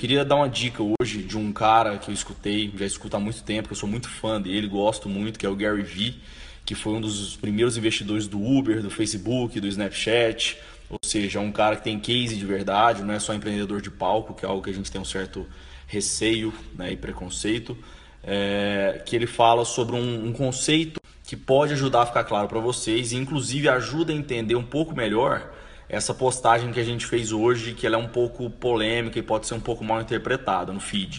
queria dar uma dica hoje de um cara que eu escutei, já escuto há muito tempo, que eu sou muito fã dele, gosto muito, que é o Gary Vee, que foi um dos primeiros investidores do Uber, do Facebook, do Snapchat, ou seja, é um cara que tem case de verdade, não é só empreendedor de palco, que é algo que a gente tem um certo receio né, e preconceito, é, que ele fala sobre um, um conceito que pode ajudar a ficar claro para vocês e inclusive ajuda a entender um pouco melhor essa postagem que a gente fez hoje, que ela é um pouco polêmica e pode ser um pouco mal interpretada no feed.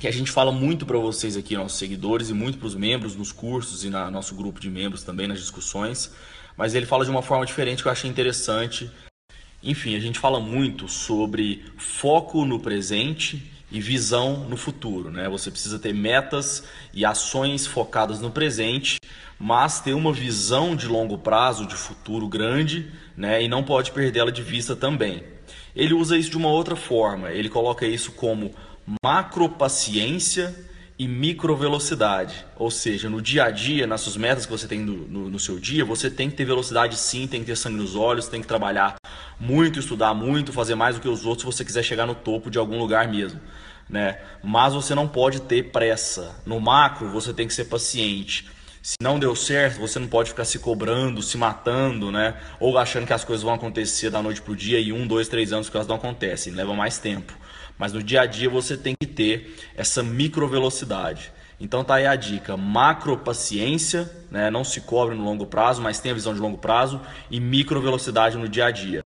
Que a gente fala muito para vocês aqui, nossos seguidores, e muito para os membros nos cursos e no nosso grupo de membros também nas discussões. Mas ele fala de uma forma diferente que eu achei interessante. Enfim, a gente fala muito sobre foco no presente e visão no futuro. Né? Você precisa ter metas e ações focadas no presente mas ter uma visão de longo prazo, de futuro grande, né? E não pode perdê-la de vista também. Ele usa isso de uma outra forma. Ele coloca isso como macropaciência e microvelocidade. Ou seja, no dia a dia, nas suas metas que você tem no, no, no, seu dia, você tem que ter velocidade sim, tem que ter sangue nos olhos, tem que trabalhar muito, estudar muito, fazer mais do que os outros se você quiser chegar no topo de algum lugar mesmo. Né? Mas você não pode ter pressa. No macro, você tem que ser paciente se não deu certo, você não pode ficar se cobrando, se matando, né? Ou achando que as coisas vão acontecer da noite pro dia e um, dois, três anos que elas não acontecem, leva mais tempo. Mas no dia a dia você tem que ter essa micro velocidade. Então tá aí a dica, macro paciência, né? Não se cobre no longo prazo, mas tenha visão de longo prazo e micro velocidade no dia a dia.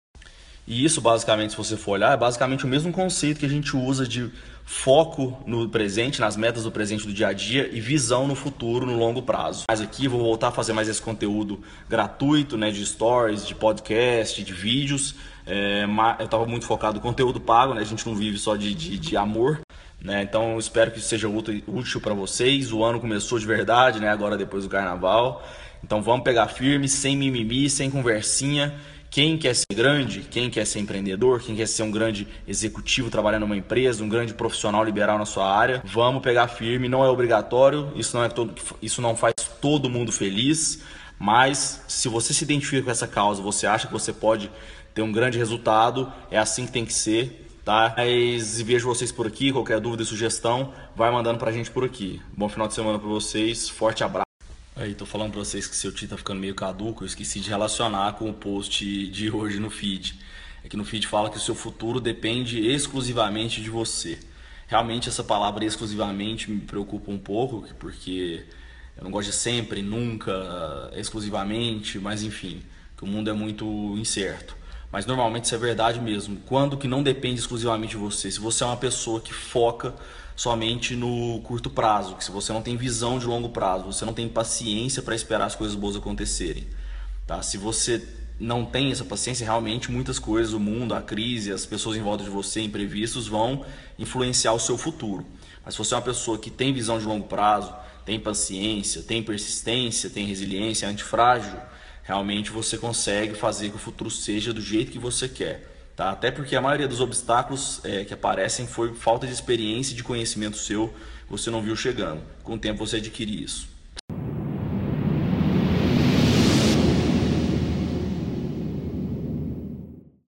E isso, basicamente, se você for olhar, é basicamente o mesmo conceito que a gente usa de foco no presente, nas metas do presente do dia a dia e visão no futuro, no longo prazo. Mas aqui vou voltar a fazer mais esse conteúdo gratuito, né, de stories, de podcast, de vídeos. É, eu estava muito focado no conteúdo pago, né? A gente não vive só de, de, de amor. Né? Então espero que isso seja útil, útil para vocês. O ano começou de verdade, né? Agora depois do carnaval. Então vamos pegar firme, sem mimimi, sem conversinha quem quer ser grande, quem quer ser empreendedor, quem quer ser um grande executivo trabalhando numa empresa, um grande profissional liberal na sua área, vamos pegar firme, não é obrigatório, isso não, é todo, isso não faz todo mundo feliz, mas se você se identifica com essa causa, você acha que você pode ter um grande resultado, é assim que tem que ser, tá? Mas vejo vocês por aqui, qualquer dúvida e sugestão, vai mandando pra gente por aqui. Bom final de semana para vocês, forte abraço. Aí, tô falando pra vocês que seu tio tá ficando meio caduco, eu esqueci de relacionar com o post de hoje no feed. É que no feed fala que o seu futuro depende exclusivamente de você. Realmente essa palavra exclusivamente me preocupa um pouco, porque eu não gosto de sempre, nunca, exclusivamente, mas enfim, que o mundo é muito incerto. Mas normalmente isso é verdade mesmo. Quando que não depende exclusivamente de você? Se você é uma pessoa que foca somente no curto prazo, que se você não tem visão de longo prazo, você não tem paciência para esperar as coisas boas acontecerem. Tá? Se você não tem essa paciência, realmente muitas coisas, o mundo, a crise, as pessoas em volta de você, imprevistos, vão influenciar o seu futuro. Mas se você é uma pessoa que tem visão de longo prazo, tem paciência, tem persistência, tem resiliência, é antifrágil, realmente você consegue fazer que o futuro seja do jeito que você quer. Tá? Até porque a maioria dos obstáculos é, que aparecem foi falta de experiência e de conhecimento seu, você não viu chegando. Com o tempo você adquire isso.